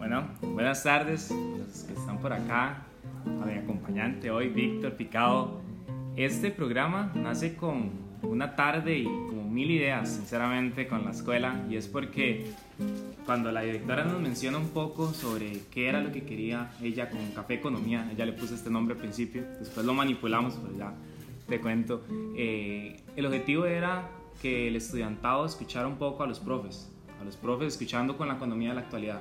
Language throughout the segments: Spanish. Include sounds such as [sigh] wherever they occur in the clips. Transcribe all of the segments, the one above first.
Bueno, buenas tardes, los que están por acá, a mi acompañante hoy, Víctor Picado. Este programa nace con una tarde y como mil ideas, sinceramente, con la escuela, y es porque cuando la directora nos menciona un poco sobre qué era lo que quería ella con Café Economía, ella le puso este nombre al principio, después lo manipulamos, pero ya te cuento, eh, el objetivo era que el estudiantado escuchara un poco a los profes, a los profes escuchando con la economía de la actualidad.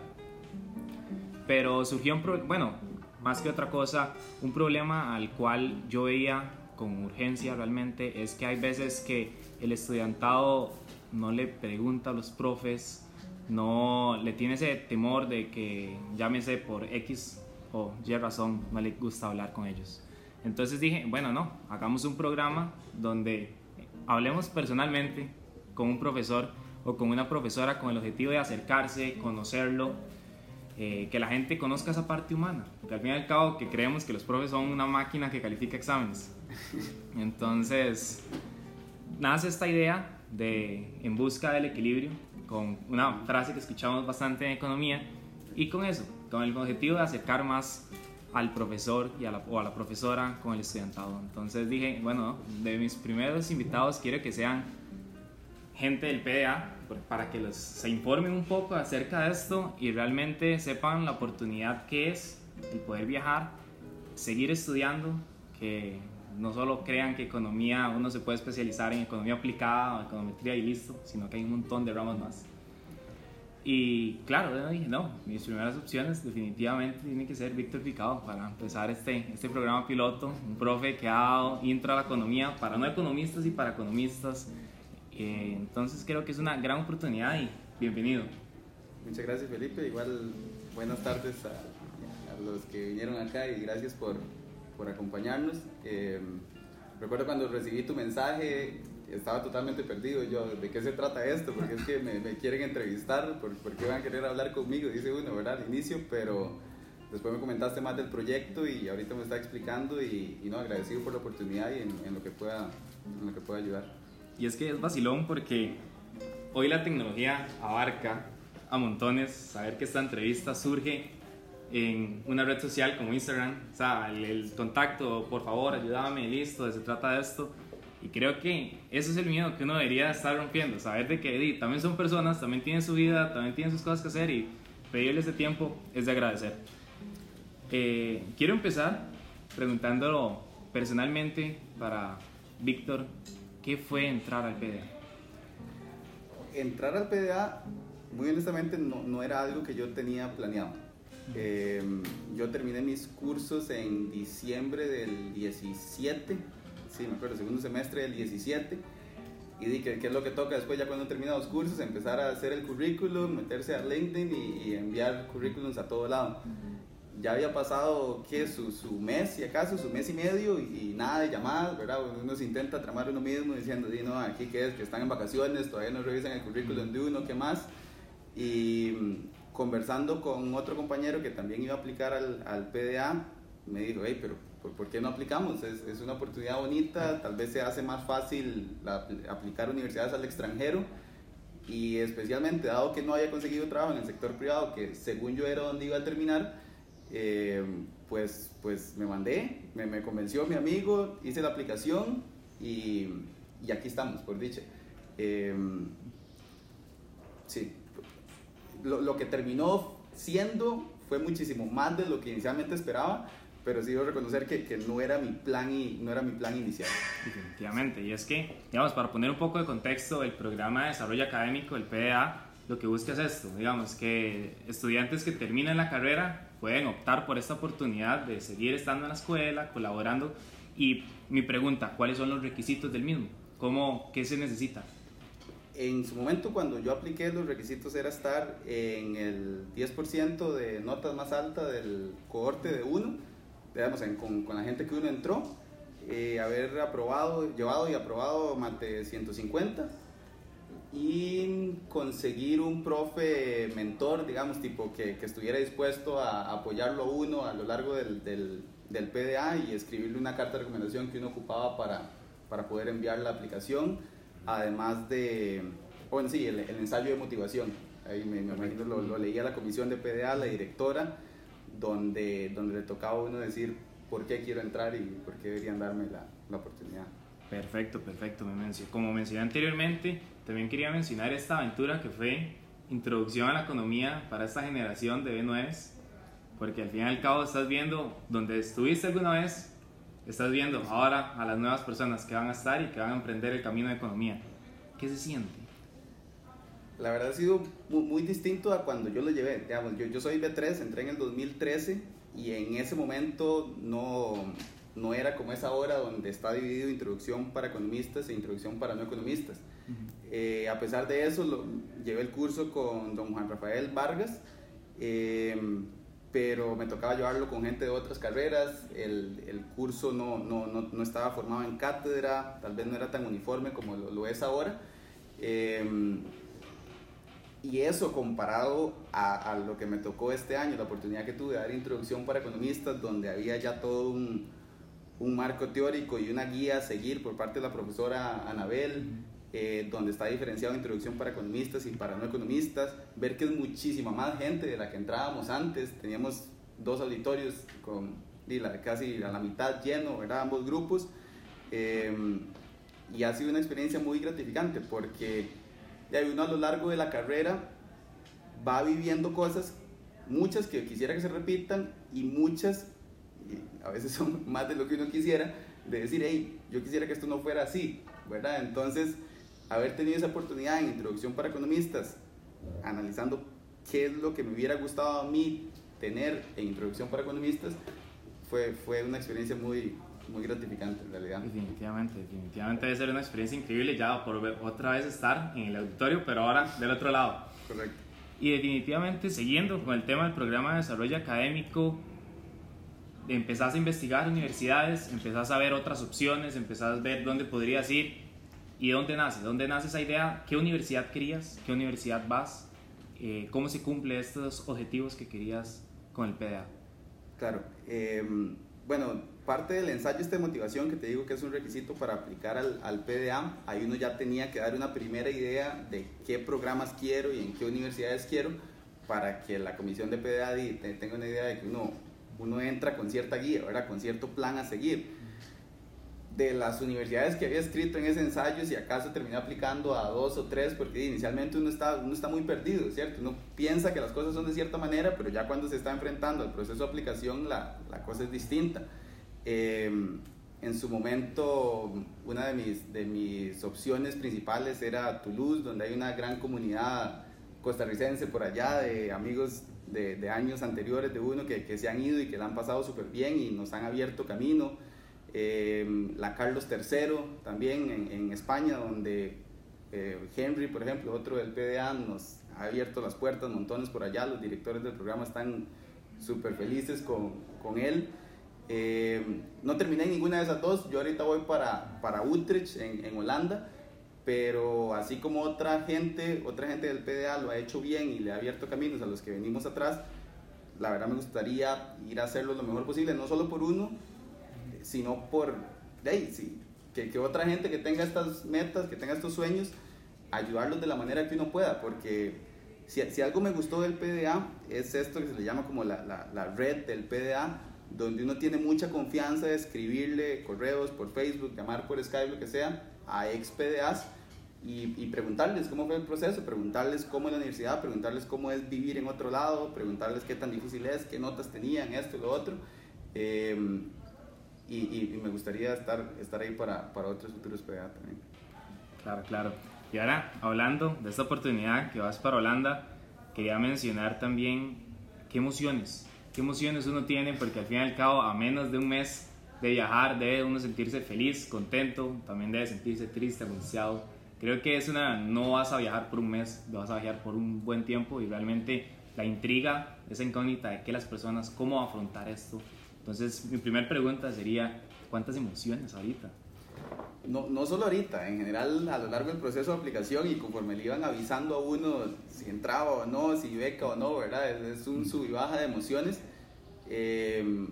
Pero surgió un problema, bueno, más que otra cosa, un problema al cual yo veía con urgencia realmente es que hay veces que el estudiantado no le pregunta a los profes, no le tiene ese temor de que llámese por X o Y razón, no le gusta hablar con ellos. Entonces dije, bueno, no, hagamos un programa donde hablemos personalmente con un profesor o con una profesora con el objetivo de acercarse, conocerlo, eh, que la gente conozca esa parte humana, que al fin y al cabo que creemos que los profes son una máquina que califica exámenes. Entonces, nace esta idea de en busca del equilibrio, con una frase que escuchamos bastante en economía, y con eso, con el objetivo de acercar más al profesor y a la, o a la profesora con el estudiantado. Entonces dije, bueno, de mis primeros invitados quiero que sean gente del PDA para que los, se informen un poco acerca de esto y realmente sepan la oportunidad que es el poder viajar, seguir estudiando, que no solo crean que economía, uno se puede especializar en economía aplicada o econometría y listo, sino que hay un montón de ramas más. Y claro, yo dije, no, mis primeras opciones definitivamente tienen que ser Víctor Picado para empezar este, este programa piloto, un profe que ha dado intro a la economía para no economistas y para economistas. Eh, entonces creo que es una gran oportunidad y bienvenido. Muchas gracias Felipe, igual buenas tardes a, los que vinieron acá y gracias por, por acompañarnos. Eh, recuerdo cuando recibí tu mensaje, estaba totalmente perdido yo, ¿de qué se trata esto? Porque es que me, quieren entrevistar, ¿por, ¿por, qué van a querer hablar conmigo? Dice uno, ¿verdad? Al inicio, pero después me comentaste más del proyecto y ahorita me está explicando y, no, agradecido por la oportunidad y en, lo que pueda, en lo que pueda ayudar. Y es que es vacilón porque hoy la tecnología abarca a montones, saber que esta entrevista surge en una red social como Instagram, o sea, el, el contacto, por favor, ayúdame, listo, se trata de esto. Y creo que eso es el miedo que uno debería estar rompiendo, saber de que di, también son personas, también tienen su vida, también tienen sus cosas que hacer y pedirles ese tiempo es de agradecer. Eh, quiero empezar preguntándolo personalmente para Víctor, ¿qué fue entrar al PDA? Entrar al PDA, muy honestamente, no, no era algo que yo tenía planeado. Eh, yo terminé mis cursos en diciembre del 17 sí, me acuerdo, segundo semestre del 17. Y di que, es lo que toca después, ya cuando termina los cursos, empezar a hacer el currículum, meterse a LinkedIn y, y enviar currículums a todo lado. Ya había pasado, ¿qué? Su, su mes, si acaso, su mes y medio, y, y, nada de llamadas, ¿verdad? Uno se intenta tramar uno mismo diciendo, di, no, aquí que es, que están en vacaciones, todavía no revisan el currículum de uno, ¿qué más? Y mm, conversando con otro compañero que también iba a aplicar al, al PDA, me dijo, hey, pero ¿por, ¿por qué no aplicamos? Es, es, una oportunidad bonita, tal vez se hace más fácil la, aplicar universidades al extranjero y especialmente dado que no había conseguido trabajo en el sector privado, que según yo era donde iba a terminar, eh, pues, pues me mandé, me, me, convenció mi amigo, hice la aplicación y, y aquí estamos, por dicha. Eh, sí, lo, lo que terminó siendo fue muchísimo más de lo que inicialmente esperaba, pero sí debo reconocer que, que, no, era mi plan y, no era mi plan inicial. Definitivamente, y es que, digamos, para poner un poco de contexto, el programa de desarrollo académico, el PDA, lo que busca es esto, digamos, que estudiantes que terminan la carrera pueden optar por esta oportunidad de seguir estando en la escuela, colaborando, y mi pregunta, ¿cuáles son los requisitos del mismo? ¿Cómo, ¿Qué se necesita? En su momento, cuando yo apliqué, los requisitos era estar en el 10% de notas más alta del cohorte de 1 digamos, en, con, con, la gente que uno entró, eh, haber aprobado, llevado y aprobado Mate 150 y conseguir un profe mentor, digamos, tipo que, que estuviera dispuesto a, apoyarlo uno a lo largo del, del, del, PDA y escribirle una carta de recomendación que uno ocupaba para, para poder enviar la aplicación, además de, bueno, sí, el, el ensayo de motivación. ahí me, imagino lo, lo, leía la comisión de PDA, la directora, donde, donde le tocaba a uno decir por qué quiero entrar y por qué deberían darme la, la oportunidad. Perfecto, perfecto. Como mencioné anteriormente, también quería mencionar esta aventura que fue introducción a la economía para esta generación de B9, porque al fin y al cabo estás viendo donde estuviste alguna vez, estás viendo ahora a las nuevas personas que van a estar y que van a emprender el camino de economía. ¿Qué se siente? La verdad ha sido muy, distinto a cuando yo lo llevé. Digamos, yo, yo soy B3, entré en el 2013 y en ese momento no, no era como esa hora donde está dividido introducción para economistas e introducción para no economistas. Eh, a pesar de eso, llevé el curso con don Juan Rafael Vargas, em, pero me tocaba llevarlo con gente de otras carreras, el, curso no, estaba formado en cátedra, tal vez no era tan uniforme como lo, es ahora. Em, y eso comparado a, a, lo que me tocó este año, la oportunidad que tuve de dar introducción para economistas, donde había ya todo un, un marco teórico y una guía a seguir por parte de la profesora Anabel, eh, donde está diferenciado introducción para economistas y para no economistas, ver que es muchísima más gente de la que entrábamos antes, teníamos dos auditorios con casi a la mitad lleno, ¿verdad? ambos grupos, eh, y ha sido una experiencia muy gratificante porque ya uno a lo largo de la carrera va viviendo cosas, muchas que quisiera que se repitan y muchas a veces [laughs] son más de lo que uno quisiera, de decir, hey, yo quisiera que esto no fuera así, ¿verdad? Entonces, haber tenido esa oportunidad en Introducción para Economistas, analizando qué es lo que me hubiera gustado a mí tener en Introducción para Economistas, fue, fue una experiencia muy, muy gratificante en realidad. Definitivamente, definitivamente debe ser una experiencia increíble ya por otra vez estar en el auditorio, pero ahora del otro lado. Correcto. Y definitivamente siguiendo con el tema del programa de desarrollo académico, empezás a investigar universidades, empezás a ver otras opciones, empezás a ver dónde podrías ir y dónde nace, dónde nace esa idea, qué universidad querías, qué universidad vas, eh, cómo se cumple estos objetivos que querías con el PDA. Claro, em, bueno, parte del ensayo este de motivación que te digo que es un requisito para aplicar al, PDA, ahí uno ya tenía que dar una primera idea de qué programas quiero y en qué universidades quiero para que la comisión de PDA tenga una idea de que uno uno entra con cierta guía, ¿verdad? con cierto plan a seguir. De las universidades que había escrito en ese ensayo, si acaso terminé aplicando a dos o tres, porque inicialmente uno está, uno está muy perdido, ¿cierto? Uno piensa que las cosas son de cierta manera, pero ya cuando se está enfrentando al proceso de aplicación, la, la cosa es distinta. Em, en su momento, una de mis, de mis opciones principales era Toulouse, donde hay una gran comunidad costarricense por allá, de amigos de, de, años anteriores de uno que, que, se han ido y que la han pasado súper bien y nos han abierto camino. Eh, la Carlos III también en, en España, donde eh, Henry, por ejemplo, otro del PDA, nos ha abierto las puertas montones por allá. Los directores del programa están súper felices con, con él. Eh, no terminé ninguna de esas dos. Yo ahorita voy para, para Utrecht, en, en Holanda pero así como otra gente, otra gente del PDA lo ha hecho bien y le ha abierto caminos a los que venimos atrás, la verdad me gustaría ir a hacerlo lo mejor posible, no solo por uno, sino por hey, sí, que, que, otra gente que tenga estas metas, que tenga estos sueños, ayudarlos de la manera que uno pueda, porque si, si algo me gustó del PDA es esto que se le llama como la, la, la red del PDA, donde uno tiene mucha confianza de escribirle correos por Facebook, llamar por Skype, lo que sea, a ex PDAs y, preguntarles cómo fue el proceso, preguntarles cómo es la universidad, preguntarles cómo es vivir en otro lado, preguntarles qué tan difícil es, qué notas tenían, esto y lo otro. Em, y, y, me gustaría estar, estar ahí para, para otros futuros PDA también. Claro, claro. Y ahora, hablando de esta oportunidad que vas para Holanda, quería mencionar también qué emociones, qué emociones uno tiene, porque al fin y al cabo, a menos de un mes de viajar, debe uno sentirse feliz, contento, también debe sentirse triste, angustiado Creo que es una, no vas a viajar por un mes, vas a viajar por un buen tiempo y realmente la intriga, esa incógnita de que las personas, cómo afrontar esto. Entonces, mi primera pregunta sería, ¿cuántas emociones ahorita? No, no solo ahorita, en general a lo largo del proceso de aplicación y conforme le iban avisando a uno si entraba o no, si beca o no, ¿verdad? Es un sub y baja de emociones. Eh,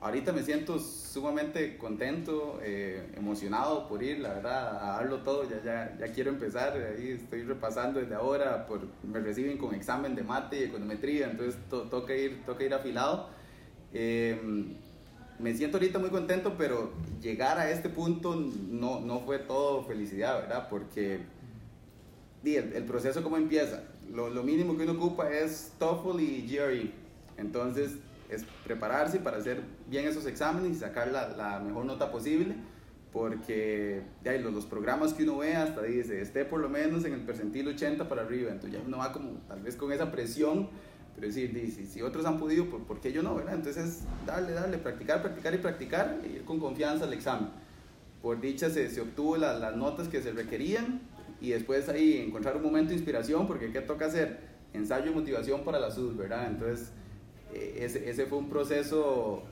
ahorita me siento sumamente contento, eh, emocionado por ir, la verdad, a darlo todo. Ya, ya, ya quiero empezar, ahí estoy repasando desde ahora. Por, me reciben con examen de mate y econometría, entonces toca, ir, toca ir afilado. Em, me siento ahorita muy contento, pero llegar a este punto no, no fue todo felicidad, ¿verdad? Porque el, el proceso, ¿cómo empieza? Lo, lo mínimo que uno ocupa es TOEFL y GRE. Entonces, es prepararse para hacer bien esos exámenes y sacar la, la mejor nota posible, porque ahí, los, los, programas que uno ve hasta dice, esté por lo menos en el percentil 80 para arriba, entonces ya uno va como tal vez con esa presión, pero decir, si, si otros han podido, ¿por, ¿por, qué yo no? ¿verdad? Entonces, darle, darle, practicar, practicar y practicar y ir con confianza al examen. Por dicha se, se obtuvo la, las notas que se requerían y después ahí encontrar un momento de inspiración, porque ¿qué toca hacer? Ensayo y motivación para la SUD, ¿verdad? Entonces, eh, ese, ese, fue un proceso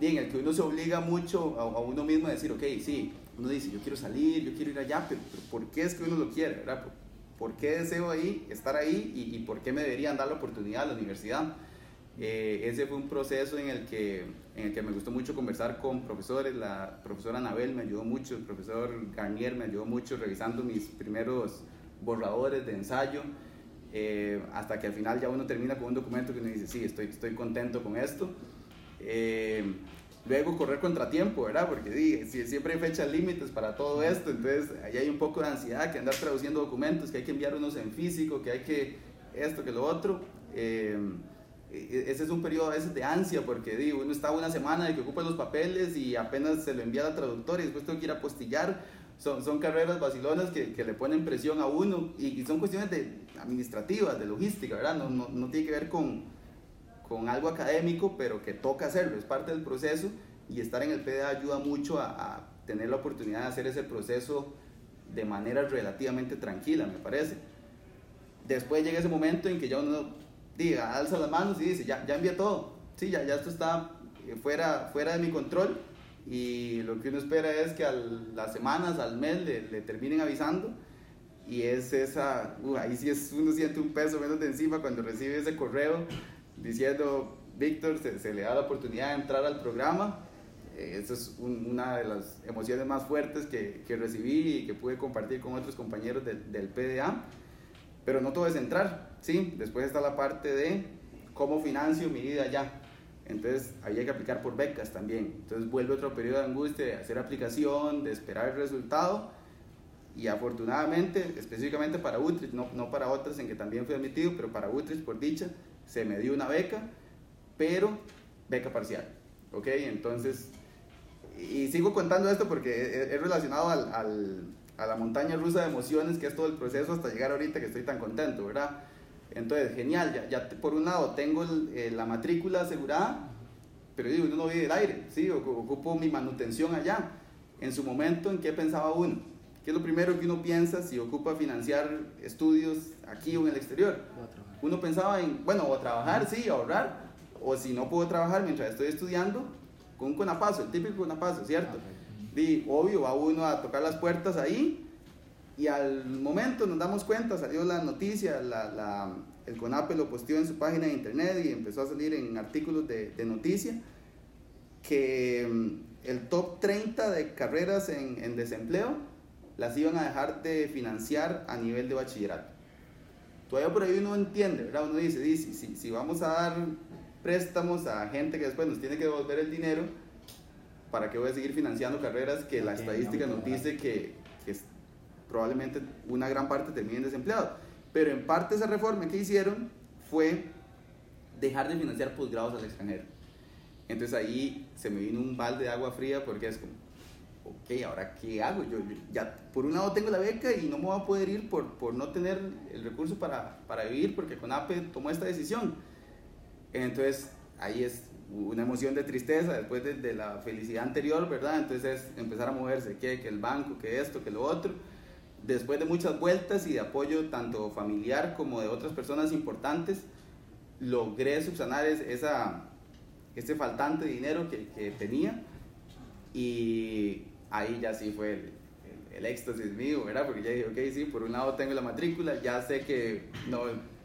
en el que uno se obliga mucho a, uno mismo a decir, ok, sí, uno dice, yo quiero salir, yo quiero ir allá, pero, ¿por qué es que uno lo quiere? ¿verdad? ¿Por, qué deseo ahí, estar ahí y, por qué me deberían dar la oportunidad a la universidad? Eh, ese fue un proceso en el, que, en el que me gustó mucho conversar con profesores, la profesora Anabel me ayudó mucho, el profesor Garnier me ayudó mucho revisando mis primeros borradores de ensayo. Eh, hasta que al final ya uno termina con un documento que uno dice, sí, estoy, estoy contento con esto. Eh, luego correr contratiempo, ¿verdad? Porque sí, siempre hay fechas límites para todo esto, entonces ahí hay un poco de ansiedad que andar traduciendo documentos, que hay que enviar unos en físico, que hay que esto, que lo otro. Eh, ese es un periodo a veces de ansia porque digo, uno está una semana de que ocupa los papeles y apenas se lo envía al traductor y después tengo que ir a apostillar son, son carreras vacilonas que, que, le ponen presión a uno y, son cuestiones de, administrativas, de logística, ¿verdad? No, no, no, tiene que ver con, con algo académico, pero que toca hacerlo, es parte del proceso y estar en el PDA ayuda mucho a, a tener la oportunidad de hacer ese proceso de manera relativamente tranquila, me parece. Después llega ese momento en que ya uno diga, alza las manos y dice, ya, ya envié todo, sí, ya, ya esto está fuera, fuera de mi control y lo que uno espera es que a las semanas, al mes, le, le terminen avisando. Y es esa, uh, ahí sí es, uno siente un peso menos de encima cuando recibe ese correo diciendo, Víctor, se, se, le da la oportunidad de entrar al programa. Eh, esa es un, una de las emociones más fuertes que, que, recibí y que pude compartir con otros compañeros de, del PDA. Pero no todo es entrar, ¿sí? Después está la parte de cómo financio mi vida allá entonces había que aplicar por becas también. Entonces vuelve otro periodo de angustia de hacer aplicación, de esperar el resultado. Y afortunadamente, específicamente para Utrecht, no, no para otras en que también fui admitido, pero para Utrecht por dicha, se me dio una beca, pero beca parcial. ¿Ok? Entonces, y sigo contando esto porque es relacionado al, al, a la montaña rusa de emociones que es todo el proceso hasta llegar ahorita que estoy tan contento, ¿verdad? Entonces, genial, ya, ya por un lado tengo eh, la matrícula asegurada, pero digo, uno no vive del aire, ¿sí? ocupo mi manutención allá. En su momento, ¿en qué pensaba uno? ¿Qué es lo primero que uno piensa si ocupa financiar estudios aquí o en el exterior? Uno pensaba en, bueno, o trabajar, sí, ahorrar, o si no puedo trabajar mientras estoy estudiando, con un conapazo, el típico conapazo, ¿cierto? Y obvio, va uno a tocar las puertas ahí y al momento nos damos cuenta, salió la noticia, la, la, el CONAPE lo posteó en su página de internet y empezó a salir en artículos de, de noticia, que mm, el top 30 de carreras en, en, desempleo las iban a dejar de financiar a nivel de bachillerato. Todavía por ahí uno entiende, ¿verdad? Uno dice, dice si, si vamos a dar préstamos a gente que después nos tiene que devolver el dinero, ¿para qué voy a seguir financiando carreras que la estadística nos dice que, que probablemente una gran parte terminen desempleados. Pero en parte esa reforma que hicieron fue dejar de financiar posgrados al extranjero. Entonces ahí se me vino un balde de agua fría porque es como, ok, ahora qué hago? Yo, ya por un lado tengo la beca y no me voy a poder ir por, por no tener el recurso para, para vivir porque CONAPE tomó esta decisión. Entonces ahí es una emoción de tristeza después de, la felicidad anterior, ¿verdad? Entonces es empezar a moverse, que, que el banco, que esto, que lo otro después de muchas vueltas y de apoyo tanto familiar como de otras personas importantes, logré subsanar esa, ese faltante dinero que, que tenía y ahí ya sí fue el, el, éxtasis mío, ¿verdad? Porque ya dije, ok, sí, por un lado tengo la matrícula, ya sé que no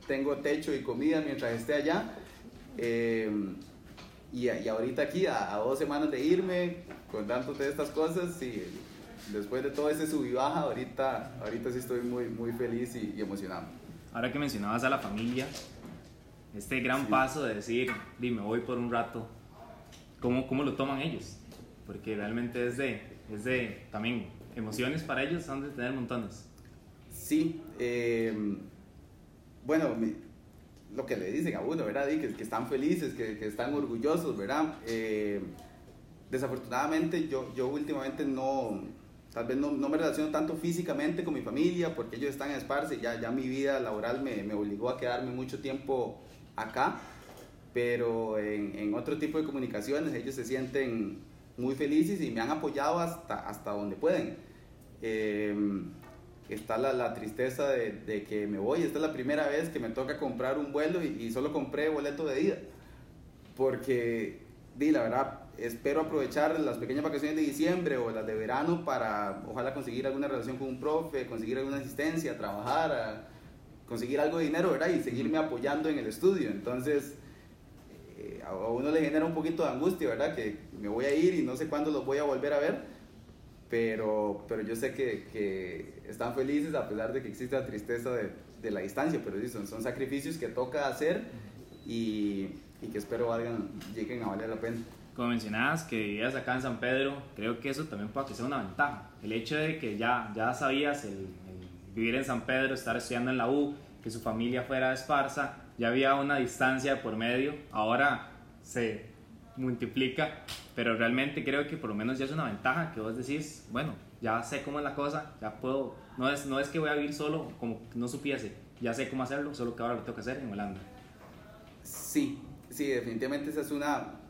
tengo techo y comida mientras esté allá. Eh, Y, y ahorita aquí, a, a, dos semanas de irme, contándote estas cosas, y después de todo ese sub y baja, ahorita, ahorita sí estoy muy, muy feliz y, y emocionado. Ahora que mencionabas a la familia, este gran sí. paso de decir, dime, voy por un rato, ¿cómo, ¿cómo lo toman ellos? Porque realmente es de, es de también emociones para ellos, han de tener montones. Sí, eh, bueno, lo que le dicen a uno, ¿verdad? Que, que están felices, que, que, están orgullosos, ¿verdad? Eh, desafortunadamente yo, yo últimamente no, tal vez no, no, me relaciono tanto físicamente con mi familia porque ellos están en Esparce ya, ya mi vida laboral me, me obligó a quedarme mucho tiempo acá, pero en, en, otro tipo de comunicaciones ellos se sienten muy felices y me han apoyado hasta, hasta donde pueden. Eh, está la, la tristeza de, de, que me voy, esta es la primera vez que me toca comprar un vuelo y, solo compré boleto de ida, porque di la verdad espero aprovechar las pequeñas vacaciones de diciembre o las de verano para ojalá conseguir alguna relación con un profe, conseguir alguna asistencia, trabajar, conseguir algo de dinero, ¿verdad? Y seguirme apoyando en el estudio. Entonces, eh, a uno le genera un poquito de angustia, ¿verdad? Que me voy a ir y no sé cuándo los voy a volver a ver, pero, pero yo sé que, que están felices a pesar de que existe la tristeza de, de la distancia, pero sí, son, son sacrificios que toca hacer y, y que espero valgan, lleguen a valer la pena como mencionabas, que vivías acá en San Pedro, creo que eso también puede que sea una ventaja. El hecho de que ya, ya sabías el, el, vivir en San Pedro, estar estudiando en la U, que su familia fuera de Esparza, ya había una distancia por medio, ahora se multiplica, pero realmente creo que por lo menos ya es una ventaja que vos decís, bueno, ya sé cómo es la cosa, ya puedo, no es, no es que voy a vivir solo como no supiese, ya sé cómo hacerlo, solo que ahora lo tengo que hacer en Holanda. Sí, sí, definitivamente esa es una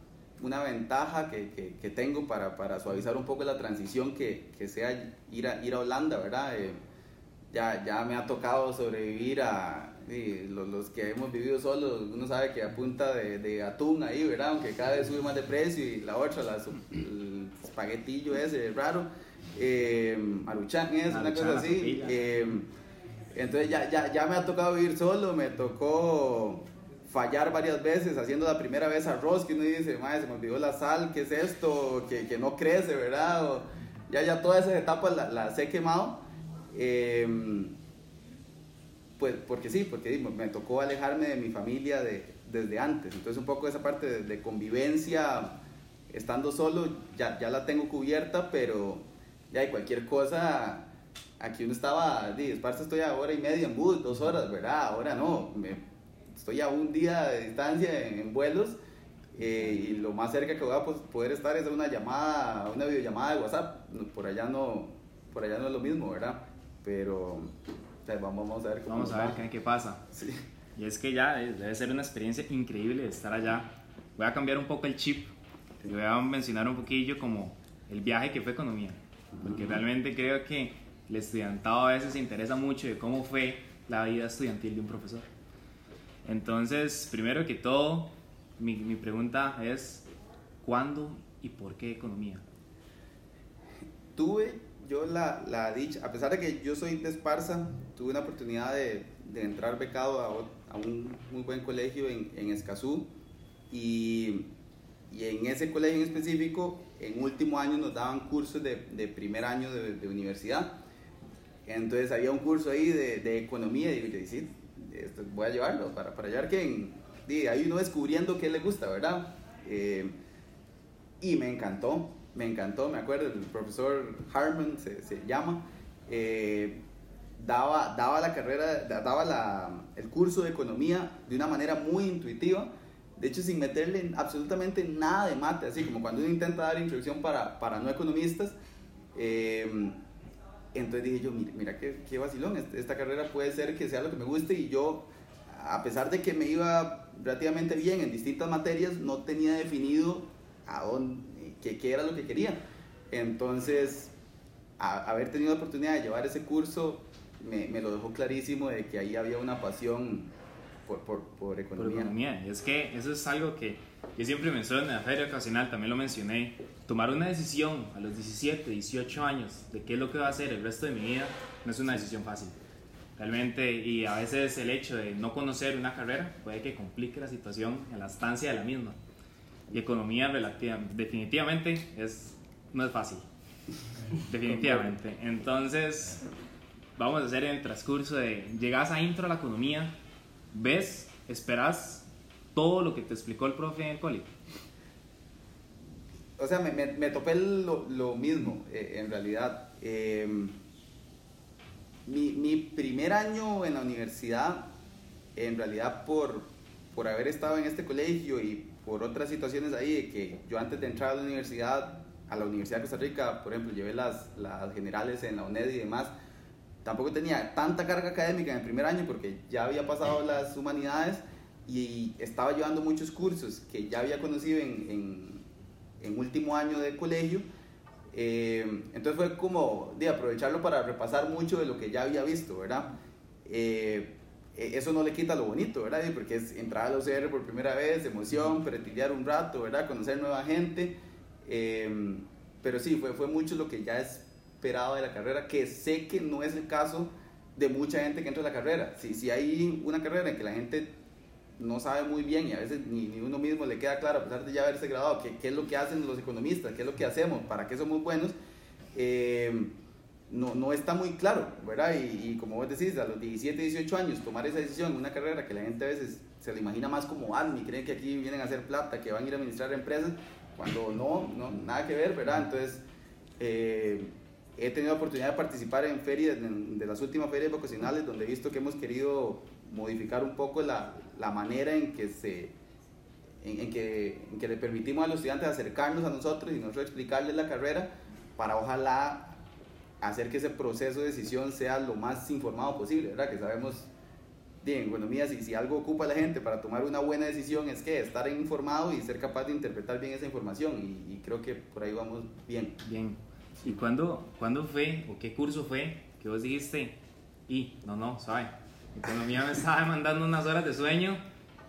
una ventaja que, que, que, tengo para, para suavizar un poco la transición que, que sea ir a, ir a Holanda, ¿verdad? Eh, ya, ya me ha tocado sobrevivir a sí, los, los, que hemos vivido solos, uno sabe que a punta de, de, atún ahí, ¿verdad? Aunque cada vez sube más de precio y la otra, la, el espaguetillo ese raro, eh, maruchan es, una cosa así. Eh, entonces ya, ya, ya me ha tocado vivir solo, me tocó fallar varias veces, haciendo la primera vez arroz, que uno dice, madre, se me olvidó la sal, ¿qué es esto? Que, que no crece, ¿verdad? O, ya, ya todas esas etapas las, las he quemado. Eh, pues porque sí, porque me tocó alejarme de mi familia de, desde antes. Entonces un poco esa parte de, de convivencia, estando solo, ya, ya, la tengo cubierta, pero ya hay cualquier cosa, aquí uno estaba, di, Esparza estoy a hora y media en bus, dos horas, ¿verdad? Ahora no, me, estoy a un día de distancia en, en vuelos eh, y lo más cerca que voy a pues, poder estar es una llamada, una videollamada de WhatsApp. Por allá no, por allá no es lo mismo, ¿verdad? Pero o sea, vamos, vamos, a ver cómo Vamos a ver qué, qué, pasa. Sí. Y es que ya eh, debe ser una experiencia increíble estar allá. Voy a cambiar un poco el chip y voy a mencionar un poquillo como el viaje que fue economía. Porque uh -huh. realmente creo que el estudiantado a veces se interesa mucho de cómo fue la vida estudiantil de un profesor. Entonces, primero que todo, mi, mi, pregunta es, ¿cuándo y por qué economía? Tuve yo la, la dicha, a pesar de que yo soy de Esparza, tuve una oportunidad de, de entrar becado a, un muy buen colegio en, en Escazú y, y, en ese colegio en específico, en último año nos daban cursos de, de primer año de, de, universidad. Entonces había un curso ahí de, economía y yo dije, esto, voy a llevarlo para, para llevar que ahí uno descubriendo qué le gusta, ¿verdad? Eh, y me encantó, me encantó, me acuerdo, el profesor Harman se, llama, eh, daba, daba la carrera, daba la, el curso de economía de una manera muy intuitiva, de hecho sin meterle absolutamente nada de mate, así como cuando uno intenta dar introducción para, para no economistas, eh, entonces dije yo, mira, mira qué, qué vacilón, esta carrera puede ser que sea lo que me guste y yo, a pesar de que me iba relativamente bien en distintas materias, no tenía definido a dónde, qué, qué era lo que quería. Entonces, a, haber tenido la oportunidad de llevar ese curso me, me, lo dejó clarísimo de que ahí había una pasión por, por, por economía. Por economía. Y es que eso es algo que yo siempre menciono en la feria ocasional, también lo mencioné. Tomar una decisión a los 17, 18 años de qué es lo que va a hacer el resto de mi vida no es una decisión fácil. Realmente, y a veces el hecho de no conocer una carrera puede que complique la situación en la estancia de la misma. Y economía relativa, definitivamente es, no es fácil. definitivamente. Entonces, vamos a hacer el transcurso de, llegas a intro a la economía, ves, esperas todo lo que te explicó el profe en el colegio. O sea, me, me, topé lo, mismo, eh, en realidad. Em, mi, mi, primer año en la universidad, en realidad por, por haber estado en este colegio y por otras situaciones ahí, que yo antes de entrar a la universidad, a la Universidad de Costa Rica, por ejemplo, llevé las, las generales en la UNED y demás, tampoco tenía tanta carga académica en el primer año porque ya había pasado las humanidades y estaba llevando muchos cursos que ya había conocido en, en, en último año de colegio. Eh, entonces fue como de aprovecharlo para repasar mucho de lo que ya había visto, ¿verdad? Eh, eso no le quita lo bonito, ¿verdad? Porque es entrar a la UCR por primera vez, emoción, pretiliar un rato, ¿verdad? Conocer nueva gente. Eh, pero sí, fue, fue mucho lo que ya esperaba de la carrera, que sé que no es el caso de mucha gente que entra a la carrera. Si, si hay una carrera en que la gente no sabe muy bien y a veces ni, ni, uno mismo le queda claro, a pesar de ya haberse graduado, qué, qué es lo que hacen los economistas, qué es lo que hacemos, para qué somos buenos, eh, no, no está muy claro, ¿verdad? Y, como vos decís, a los 17, 18 años, tomar esa decisión una carrera que la gente a veces se le imagina más como admin, creen que aquí vienen a hacer plata, que van a ir a administrar empresas, cuando no, no nada que ver, ¿verdad? Entonces, eh, he tenido la oportunidad de participar en ferias, de las últimas ferias vocacionales, donde he visto que hemos querido modificar un poco la, la manera en que se en, en, que, en, que, le permitimos a los estudiantes acercarnos a nosotros y nosotros explicarles la carrera para ojalá hacer que ese proceso de decisión sea lo más informado posible, ¿verdad? Que sabemos bien, en economía, si, si algo ocupa a la gente para tomar una buena decisión es que estar informado y ser capaz de interpretar bien esa información y, y creo que por ahí vamos bien. Bien. ¿Y cuándo, cuándo fue o qué curso fue que vos dijiste, y no, no, sabe, economía me está demandando unas horas de sueño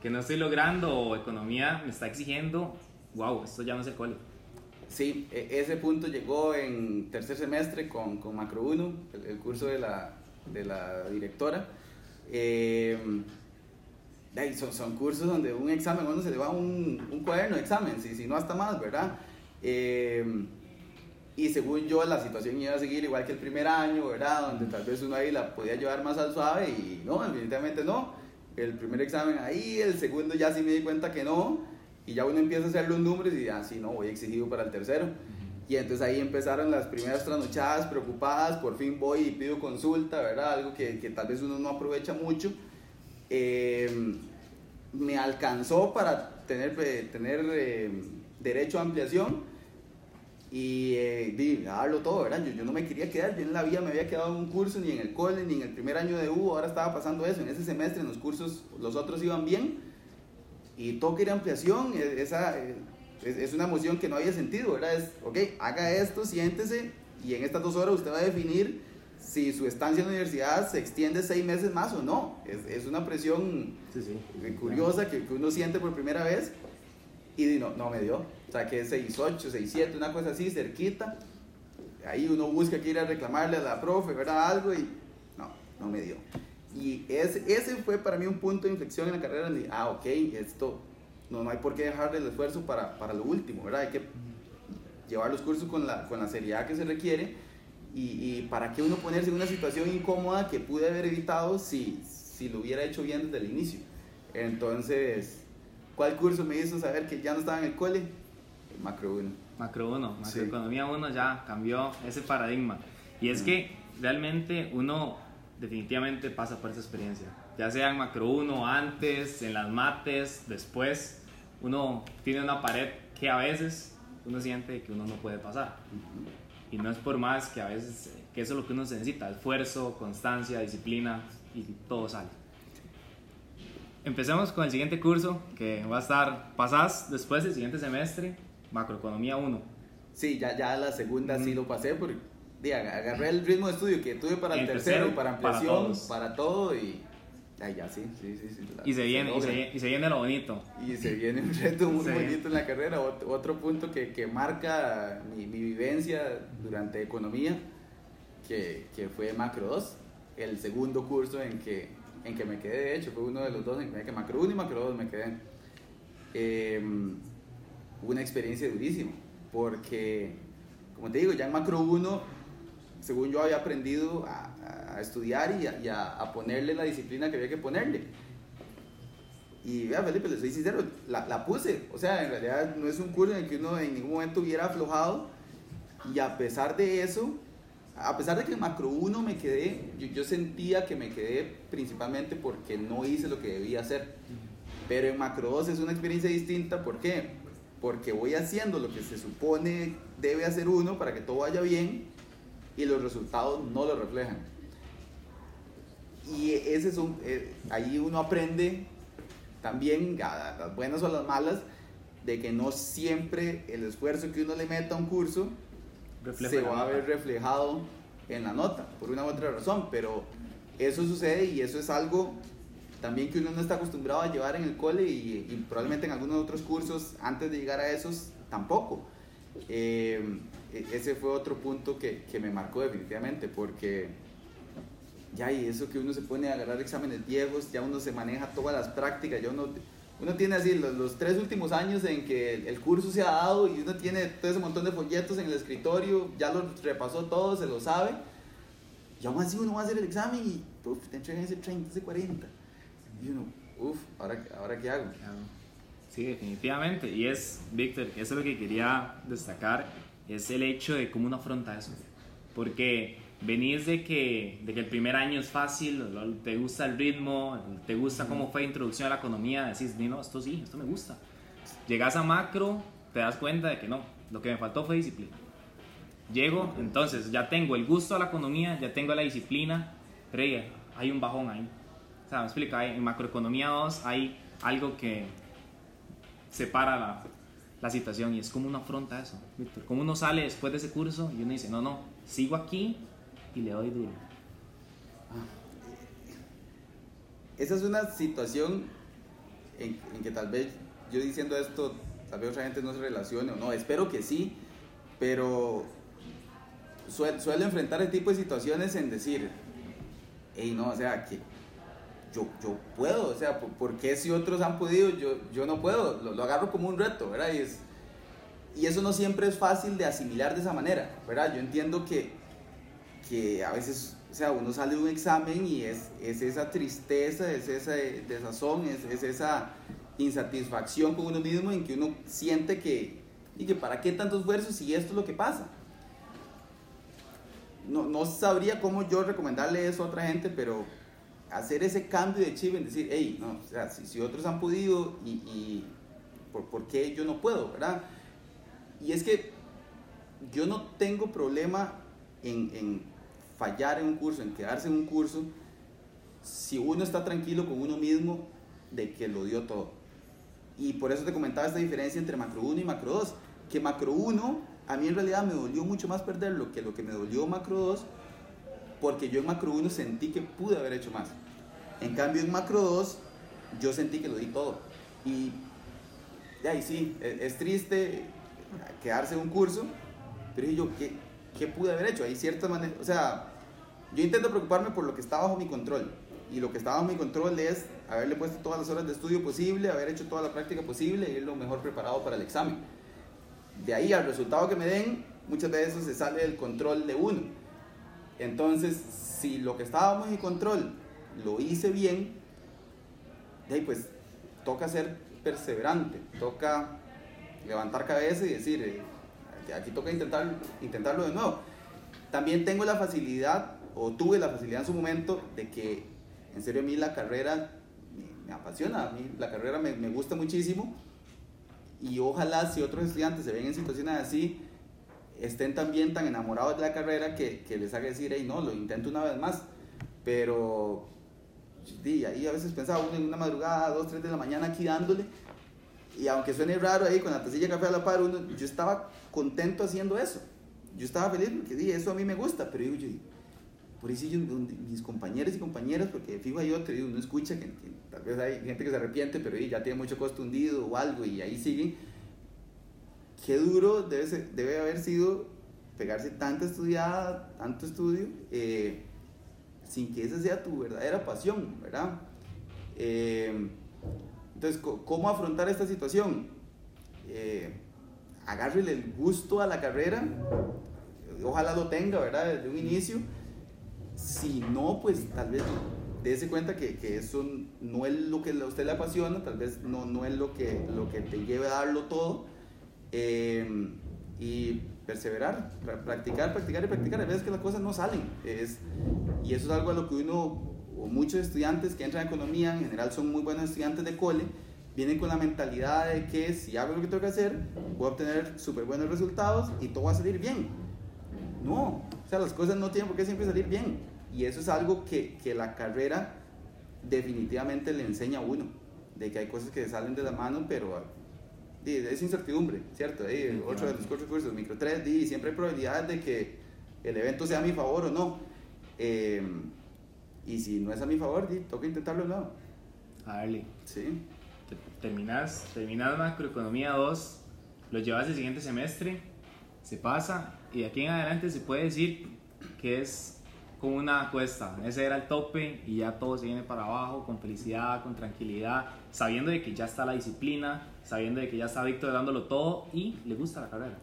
que no estoy logrando o economía me está exigiendo, wow, esto ya no es el cole. Sí, e, ese punto llegó en tercer semestre con, con Macro 1, el, el, curso de la, de la directora. Eh, son, son, cursos donde un examen, uno se le va un, un cuaderno de examen, si, si no hasta más, ¿verdad? Eh, y según yo la situación iba a seguir igual que el primer año, ¿verdad? Donde tal vez uno ahí la podía llevar más al suave y no, definitivamente no. El primer examen ahí, el segundo ya sí me di cuenta que no. Y ya uno empieza a hacer los números y así, ah, no, voy exigido para el tercero. Y entonces ahí empezaron las primeras trasnochadas preocupadas, por fin voy y pido consulta, ¿verdad? Algo que, que tal vez uno no aprovecha mucho. Eh, me alcanzó para tener, tener eh, derecho a ampliación y eh, di, darlo todo, ¿verdad? Yo, yo, no me quería quedar, yo en la vida me había quedado en un curso, ni en el cole, ni en el primer año de U, ahora estaba pasando eso, en ese semestre en los cursos los otros iban bien y todo quería ampliación, e, esa es, es, una emoción que no había sentido, ¿verdad? Es, ok, haga esto, siéntese y en estas dos horas usted va a definir si su estancia en la universidad se extiende seis meses más o no. Es, es una presión sí, sí. curiosa que, que, uno siente por primera vez y no, no me dio. O sea, que es 6.8, 6.7, una cosa así, cerquita. Ahí uno busca que ir a reclamarle a la profe, ¿verdad? Algo y no, no me dio. Y ese, ese fue para mí un punto de inflexión en la carrera. Donde, ah, ok, esto, no, no hay por qué dejarle el esfuerzo para, para lo último, ¿verdad? Hay que llevar los cursos con la, con la seriedad que se requiere. Y, y para qué uno ponerse en una situación incómoda que pude haber evitado si, si lo hubiera hecho bien desde el inicio. Entonces, ¿cuál curso me hizo saber que ya no estaba en el cole? Macro 1. Macro 1, Macroeconomía 1 sí. ya cambió ese paradigma. Y es que realmente uno definitivamente pasa por esa experiencia. Ya sea en Macro 1 antes, en las mates, después, uno tiene una pared que a veces uno siente que uno no puede pasar. Y no es por más que a veces, que eso es lo que uno necesita, esfuerzo, constancia, disciplina y todo sale. Empecemos con el siguiente curso que va a estar, pasás después del siguiente semestre, Macroeconomía 1. Sí, ya, ya la segunda mm. sí lo pasé porque agarré el ritmo de estudio que tuve para el, el tercero, tercero, para ampliación, para, para, todo y ay, ya sí, sí, sí. sí la, y, se viene, y, se, y, se, viene lo bonito. Y se viene un reto muy [laughs] bonito viene. en la carrera. Otro, otro punto que, que marca mi, mi, vivencia durante economía, que, que fue Macro 2, el segundo curso en que, en que me quedé, de hecho, fue uno de los dos en que Macro 1 y Macro 2 me quedé. Eh, una experiencia durísima, porque, como te digo, ya en Macro 1, según yo había aprendido a, estudiar y, a, ponerle la disciplina que había que ponerle. Y vea, Felipe, le soy sincero, la, la, puse. O sea, en realidad no es un curso en el que uno en ningún momento hubiera aflojado. Y a pesar de eso, a pesar de que en macro 1 me quedé, yo, yo, sentía que me quedé principalmente porque no hice lo que debía hacer. Pero en macro 2 es una experiencia distinta, ¿por qué? Porque voy haciendo lo que se supone debe hacer uno para que todo vaya bien y los resultados no lo reflejan. Y ese es un, eh, ahí uno aprende también, a las buenas o a las malas, de que no siempre el esfuerzo que uno le meta a un curso se va a ver reflejado en la nota, por una u otra razón, pero eso sucede y eso es algo también que uno no está acostumbrado a llevar en el cole y, probablemente en algunos otros cursos antes de llegar a esos tampoco. Eh, ese fue otro punto que, que, me marcó definitivamente porque ya y eso que uno se pone a agarrar exámenes viejos, ya uno se maneja todas las prácticas, ya uno uno tiene así los, tres últimos años en que el, curso se ha dado y uno tiene todo ese montón de folletos en el escritorio, ya lo repasó todo, se lo sabe. Y aún así uno va a hacer el examen y uf, te entregan ese 30, ese 40. Y uno, uff, ¿ahora, ¿ahora qué hago? Sí, definitivamente. Y es, Víctor, eso es lo que quería destacar, es el hecho de cómo uno afronta eso. Porque venís de que, de que el primer año es fácil, te gusta el ritmo, te gusta cómo fue la introducción a la economía, decís, no, esto sí, esto me gusta. Llegas a macro, te das cuenta de que no, lo que me faltó fue disciplina. Llego, entonces ya tengo el gusto a la economía, ya tengo la disciplina, pero hay un bajón ahí. O sea, me explica, en macroeconomía 2 hay algo que separa la, la situación y es como uno afronta eso, Víctor. Como uno sale después de ese curso y uno dice, no, no, sigo aquí y le doy duro. Esa es una situación en, que tal vez yo diciendo esto, tal vez otra gente no se relacione o no, espero que sí, pero suelo enfrentar el tipo de situaciones en decir, hey, no, o sea, que yo, yo puedo, o sea, ¿por, qué si otros han podido, yo, yo no puedo? Lo, agarro como un reto, ¿verdad? Y, es, y eso no siempre es fácil de asimilar de esa manera, ¿verdad? Yo entiendo que que a veces, o sea, uno sale de un examen y es, es esa tristeza, es esa desazón, es, es esa insatisfacción con uno mismo en que uno siente que, y que para qué tanto esfuerzo si esto es lo que pasa. No, no sabría cómo yo recomendarle eso a otra gente, pero hacer ese cambio de chip en decir, hey, no, o sea, si, si otros han podido y, y ¿por, ¿por, qué yo no puedo, verdad? Y es que yo no tengo problema en, en fallar en un curso, en quedarse en un curso, si uno está tranquilo con uno mismo de que lo dio todo. Y por eso te comentaba esta diferencia entre macro 1 y macro 2, que macro 1 a mí en realidad me dolió mucho más perderlo que lo que me dolió macro 2, porque yo en macro 1 sentí que pude haber hecho más. En cambio en macro 2 yo sentí que lo di todo. Y y sí, es, es triste quedarse en un curso, pero yo, ¿qué, ¿qué pude haber hecho? Hay ciertas maneras, o sea, yo intento preocuparme por lo que está bajo mi control. Y lo que está bajo mi control es haberle puesto todas las horas de estudio posible, haber hecho toda la práctica posible y ir lo mejor preparado para el examen. De ahí al resultado que me den, muchas veces se sale del control de uno. Entonces, si lo que estaba bajo mi control lo hice bien, de ahí pues toca ser perseverante, toca levantar cabeza y decir, eh, aquí toca intentar, intentarlo de nuevo. También tengo la facilidad o tuve la facilidad en su momento de que en serio a mí la carrera me, apasiona, a mí la carrera me, me, gusta muchísimo y ojalá si otros estudiantes se ven en situaciones así, estén también tan enamorados de la carrera que, que les haga decir, hey, no, lo intento una vez más, pero sí, ahí a veces pensaba uno en una madrugada, dos, tres de la mañana aquí dándole y aunque suene raro ahí con la tacilla de café a la par, uno, yo estaba contento haciendo eso. Yo estaba feliz porque sí, eso a mí me gusta, pero digo, yo, por eso mis compañeros y compañeras, porque fijo hay otro, uno escucha que, tal vez hay gente que se arrepiente, pero ya tiene mucho costo hundido o algo y ahí siguen. Qué duro debe, debe haber sido pegarse tanta estudiada, tanto estudio, eh, sin que esa sea tu verdadera pasión, ¿verdad? Eh, entonces, ¿cómo afrontar esta situación? Eh, agárrele el gusto a la carrera, ojalá lo tenga, ¿verdad? Desde un inicio. Si no, pues tal vez dése cuenta que, que, eso no es lo que a usted le apasiona, tal vez no, no es lo que, lo que te lleve a darlo todo. Eh, y perseverar, practicar, practicar y practicar. A veces que las cosas no salen. Es, y eso es algo a lo que uno, o muchos estudiantes que entran a economía, en general son muy buenos estudiantes de cole, vienen con la mentalidad de que si hago lo que tengo que hacer, voy a obtener súper buenos resultados y todo va a salir bien. No, o sea, las cosas no tienen por qué siempre salir bien. Y eso es algo que, que la carrera definitivamente le enseña a uno, de que hay cosas que salen de la mano, pero es incertidumbre, ¿cierto? otro de los cuatro cursos, micro 3, d siempre hay probabilidades de que el evento sea a mi favor o no. Em, y si no es a mi favor, toca intentarlo no. A darle. Sí. Terminas, terminas macroeconomía 2, lo llevas el siguiente semestre, se pasa y de aquí en adelante se puede decir que es como una cuesta. Ese era el tope y ya todo se viene para abajo con felicidad, con tranquilidad, sabiendo de que ya está la disciplina, sabiendo de que ya está Víctor dándolo todo y le gusta la carrera.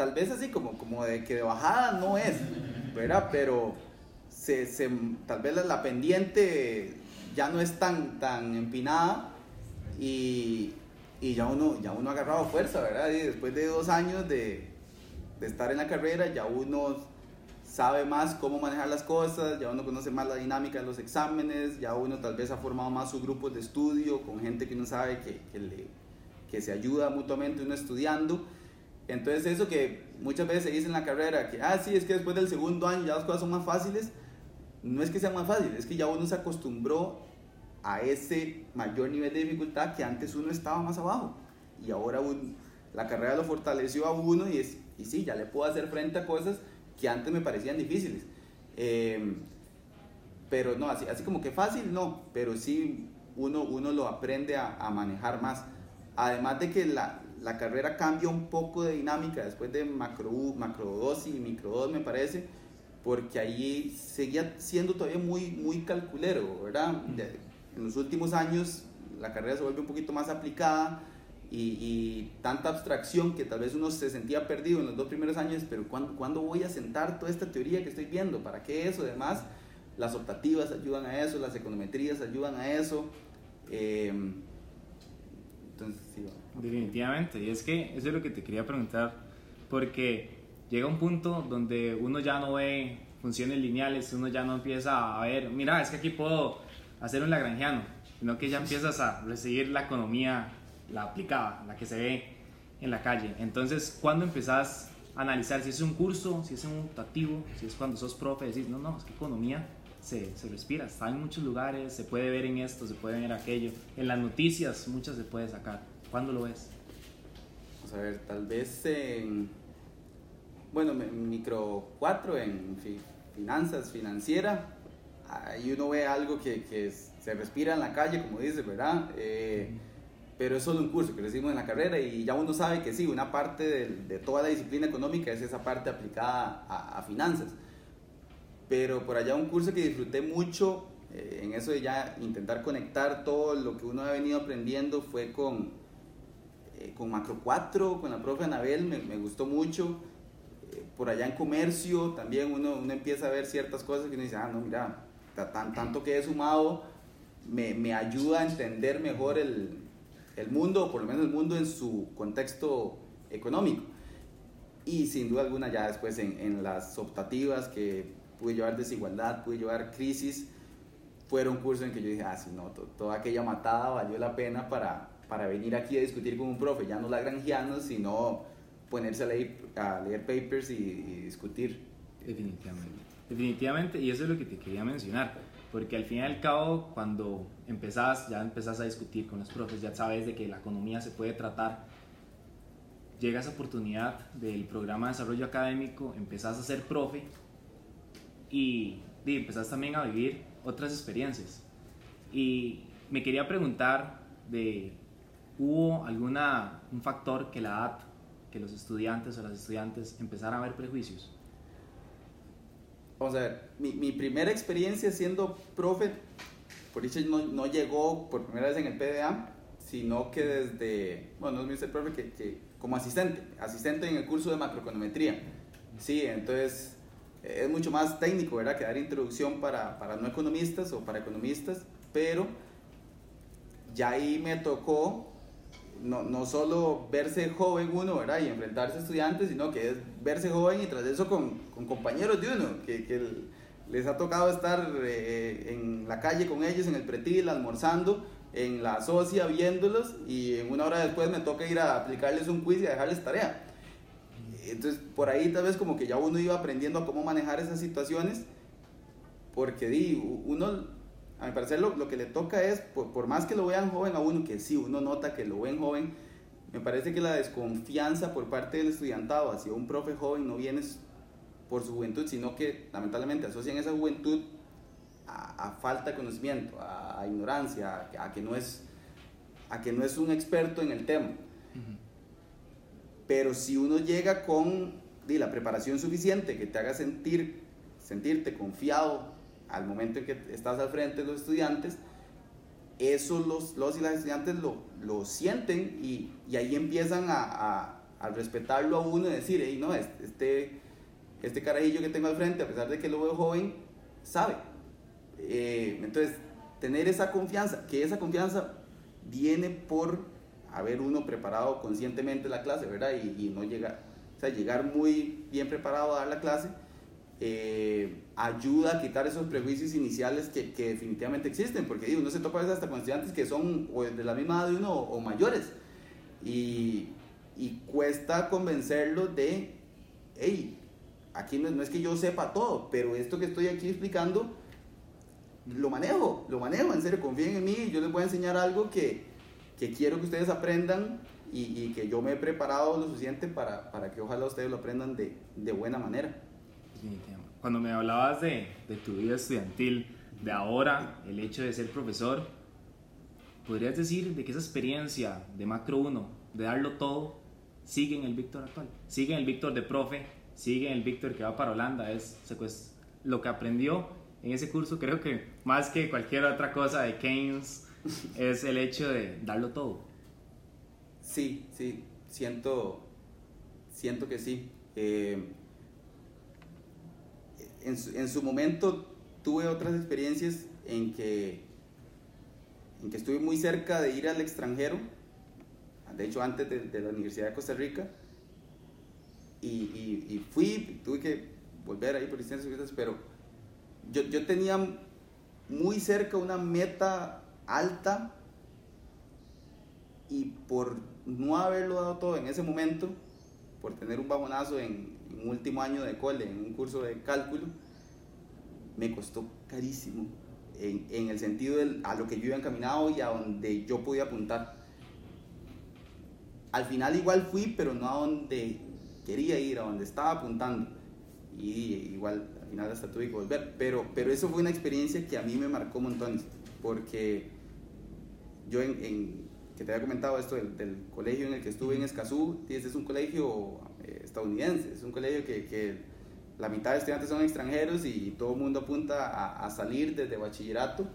Tal vez así como, como de que de bajada no es, ¿verdad? Pero se, se, tal vez la, pendiente ya no es tan, tan empinada y, y ya, uno, ya uno ha agarrado fuerza, ¿verdad? Y después de dos años de, de estar en la carrera, ya uno sabe más cómo manejar las cosas, ya uno conoce más la dinámica de los exámenes, ya uno tal vez ha formado más su grupo de estudio con gente que uno sabe que, que, le, que se ayuda mutuamente uno estudiando. Entonces eso que muchas veces se dice en la carrera, que, ah, sí, es que después del segundo año ya las cosas son más fáciles, no es que sea más fácil, es que ya uno se acostumbró a ese mayor nivel de dificultad que antes uno estaba más abajo. Y ahora la carrera lo fortaleció a uno y, es, y sí, ya le puedo hacer frente a cosas que antes me parecían difíciles. Em, pero no, así, así como que fácil, no, pero sí uno, uno lo aprende a, a manejar más. Además de que la, la, carrera cambia un poco de dinámica después de macro, macro 2 y micro 2 me parece, porque ahí seguía siendo todavía muy, muy calculero, ¿verdad? en los últimos años la carrera se vuelve un poquito más aplicada, y, tanta abstracción que tal vez uno se sentía perdido en los dos primeros años, pero ¿cuándo, ¿cuándo, voy a sentar toda esta teoría que estoy viendo? ¿Para qué eso? Además, las optativas ayudan a eso, las econometrías ayudan a eso. Eh, entonces, sí, Definitivamente, y es que eso es lo que te quería preguntar, porque llega un punto donde uno ya no ve funciones lineales, uno ya no empieza a ver, mira, es que aquí puedo hacer un lagrangiano, sino que ya empiezas a recibir la economía la aplicada, la que se ve en la calle. Entonces, cuando empezás a analizar si es un curso, si es un optativo, si es cuando sos profe, decís, no, no, es que economía se, se, respira, está en muchos lugares, se puede ver en esto, se puede ver en aquello, en las noticias muchas se puede sacar. ¿Cuándo lo ves? Vamos a ver, tal vez en, bueno, en micro 4, en finanzas, financiera, ahí uno ve algo que, que, se respira en la calle, como dice, ¿verdad? Eh, pero es solo un curso que recibimos en la carrera y ya uno sabe que sí, una parte de, toda la disciplina económica es esa parte aplicada a, a, finanzas. Pero por allá un curso que disfruté mucho eh, en eso de ya intentar conectar todo lo que uno ha venido aprendiendo fue con, eh, con Macro 4, con la profe Anabel, me, me gustó mucho. Eh, por allá en comercio también uno, uno empieza a ver ciertas cosas que uno dice, ah, no, mira, tan, tanto que he sumado me, me ayuda a entender mejor el, el mundo, o por lo menos el mundo en su contexto económico. Y sin duda alguna ya después en, en las optativas que pude llevar desigualdad, pude llevar crisis, fueron cursos en que yo dije, ah, sí, no, toda aquella matada valió la pena para, para venir aquí a discutir con un profe, ya no la granjiano, sino ponerse a leer, a leer papers y, y discutir. Definitivamente. Definitivamente, y eso es lo que te quería mencionar porque al fin y al cabo cuando empezás, ya empezás a discutir con los profes, ya sabes de que la economía se puede tratar, llega esa oportunidad del programa de desarrollo académico, empezás a ser profe y, y empezás también a vivir otras experiencias. Y me quería preguntar de, ¿hubo alguna, un factor que la edad, que los estudiantes o las estudiantes empezaran a ver prejuicios? vamos a ver, mi, mi primera experiencia siendo profe, por eso no, no, llegó por primera vez en el PDA, sino que desde, bueno, no es mi profe que, que, como asistente, asistente en el curso de macroeconometría. Sí, entonces es mucho más técnico, ¿verdad? Que dar introducción para, para no economistas o para economistas, pero ya ahí me tocó no, no solo verse joven uno, ¿verdad? Y enfrentarse a estudiantes, sino que es verse joven y tras eso con, con compañeros de uno, que, que, les ha tocado estar eh, en la calle con ellos, en el pretil, almorzando, en la socia, viéndolos, y en una hora después me toca ir a aplicarles un quiz y a dejarles tarea. Entonces, por ahí tal vez como que ya uno iba aprendiendo a cómo manejar esas situaciones, porque di, uno a mi parecer lo, lo que le toca es, por, por, más que lo vean joven a uno, que sí, uno nota que lo ven joven, me parece que la desconfianza por parte del estudiantado hacia un profe joven no viene por su juventud, sino que lamentablemente asocian esa juventud a, a falta de conocimiento, a, a ignorancia, a, a, que no es, a que no es un experto en el tema. Uh -huh. Pero si uno llega con di, la preparación suficiente que te haga sentir, sentirte confiado al momento en que estás al frente de los estudiantes, eso los, los y las estudiantes lo, lo sienten y, y, ahí empiezan a, a, a, respetarlo a uno y decir, hey, no, este, este carajillo que tengo al frente, a pesar de que lo veo joven, sabe. Eh, entonces, tener esa confianza, que esa confianza viene por haber uno preparado conscientemente la clase, ¿verdad? Y, y no llegar, o sea, llegar muy bien preparado a dar la clase eh, ayuda a quitar esos prejuicios iniciales que, definitivamente existen, porque digo, uno se topa a veces hasta con estudiantes que son de la misma edad de uno o, mayores, y, cuesta convencerlos de, hey, aquí no, es que yo sepa todo, pero esto que estoy aquí explicando, lo manejo, lo manejo, en serio, confíen en mí, yo les voy a enseñar algo que, quiero que ustedes aprendan y, que yo me he preparado lo suficiente para, que ojalá ustedes lo aprendan de buena manera. Cuando me hablabas de, de, tu vida estudiantil, de ahora, el hecho de ser profesor, ¿podrías decir de que esa experiencia de Macro 1, de darlo todo, sigue en el Víctor actual? Sigue en el Víctor de profe, sigue en el Víctor que va para Holanda. Es lo que aprendió en ese curso, creo que más que cualquier otra cosa de Keynes, es el hecho de darlo todo. Sí, sí, siento, siento que sí. Eh, en su, en su, momento tuve otras experiencias en que, en que estuve muy cerca de ir al extranjero, de hecho antes de, de la Universidad de Costa Rica, y, y, y, fui, tuve que volver ahí por distintas circunstancias, pero yo, yo tenía muy cerca una meta alta y por no haberlo dado todo en ese momento, por tener un bajonazo en, en último año de cole, en un curso de cálculo, me costó carísimo en, en el sentido de a lo que yo iba encaminado y a donde yo podía apuntar. Al final igual fui, pero no a donde quería ir, a donde estaba apuntando. Y igual al final hasta tuve que volver. Pero, pero eso fue una experiencia que a mí me marcó montones, porque yo en, en que te había comentado esto del, del, colegio en el que estuve en Escazú, es un colegio eh, estadounidense, es un colegio que, la mitad de estudiantes son extranjeros y todo el mundo apunta a, salir desde bachillerato.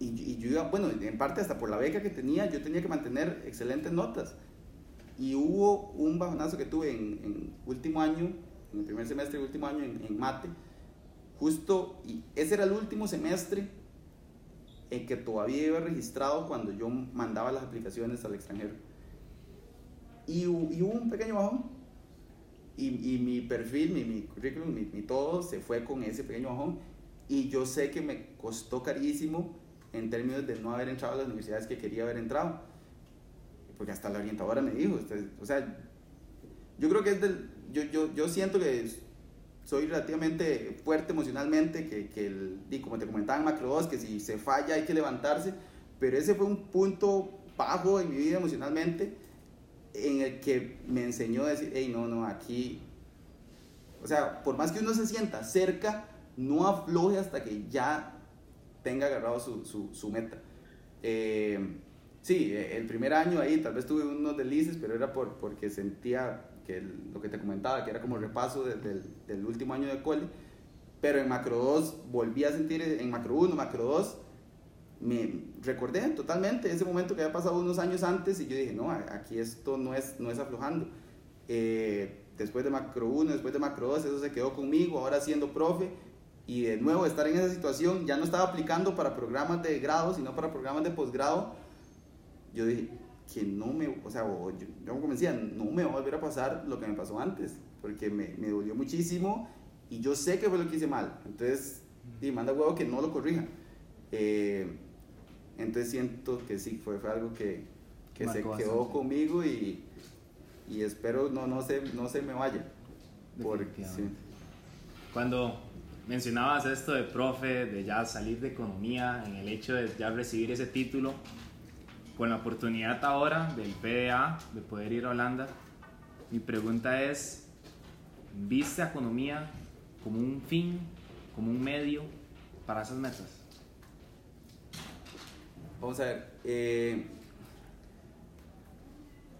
Y, y, yo iba, bueno, en parte hasta por la beca que tenía, yo tenía que mantener excelentes notas. Y hubo un bajonazo que tuve en, en último año, en el primer semestre del último año en, en mate, justo, y ese era el último semestre en que todavía iba registrado cuando yo mandaba las aplicaciones al extranjero. Y, y hubo un pequeño bajón. Y, y mi perfil, mi, mi currículum, mi, mi, todo se fue con ese pequeño bajón. Y yo sé que me costó carísimo en términos de no haber entrado a las universidades que quería haber entrado. Porque hasta la orientadora me dijo, usted, o sea, yo creo que es del, yo, yo, yo siento que soy relativamente fuerte emocionalmente, que, que el, y como te comentaba en Macro 2, que si se falla hay que levantarse, pero ese fue un punto bajo en mi vida emocionalmente en el que me enseñó a decir, hey, no, no, aquí, o sea, por más que uno se sienta cerca, no afloje hasta que ya tenga agarrado su, su, meta. Eh, sí, el primer año ahí tal vez tuve unos delices, pero era por, porque sentía que lo que te comentaba, que era como repaso de, de, del último año de cole, pero en Macro 2 volví a sentir, en Macro 1, Macro 2, me recordé totalmente ese momento que había pasado unos años antes y yo dije, no, aquí esto no es, no es aflojando. Eh, después de Macro 1, después de Macro 2, eso se quedó conmigo, ahora siendo profe y de nuevo estar en esa situación, ya no estaba aplicando para programas de grado, sino para programas de posgrado. Yo dije, que no me, o sea, yo, yo como decía, no me va a volver a pasar lo que me pasó antes, porque me, me dolió muchísimo y yo sé que fue lo que hice mal. Entonces, y manda huevo que no lo corrija. Eh, entonces siento que sí, fue, fue algo que, que se quedó conmigo y, y, espero no, no, se, no se me vaya. Porque, sí. Cuando mencionabas esto de profe, de ya salir de economía, en el hecho de ya recibir ese título, con la oportunidad ahora del PDA de poder ir a Holanda, mi pregunta es, ¿viste economía como un fin, como un medio para esas metas? Vamos a ver, eh,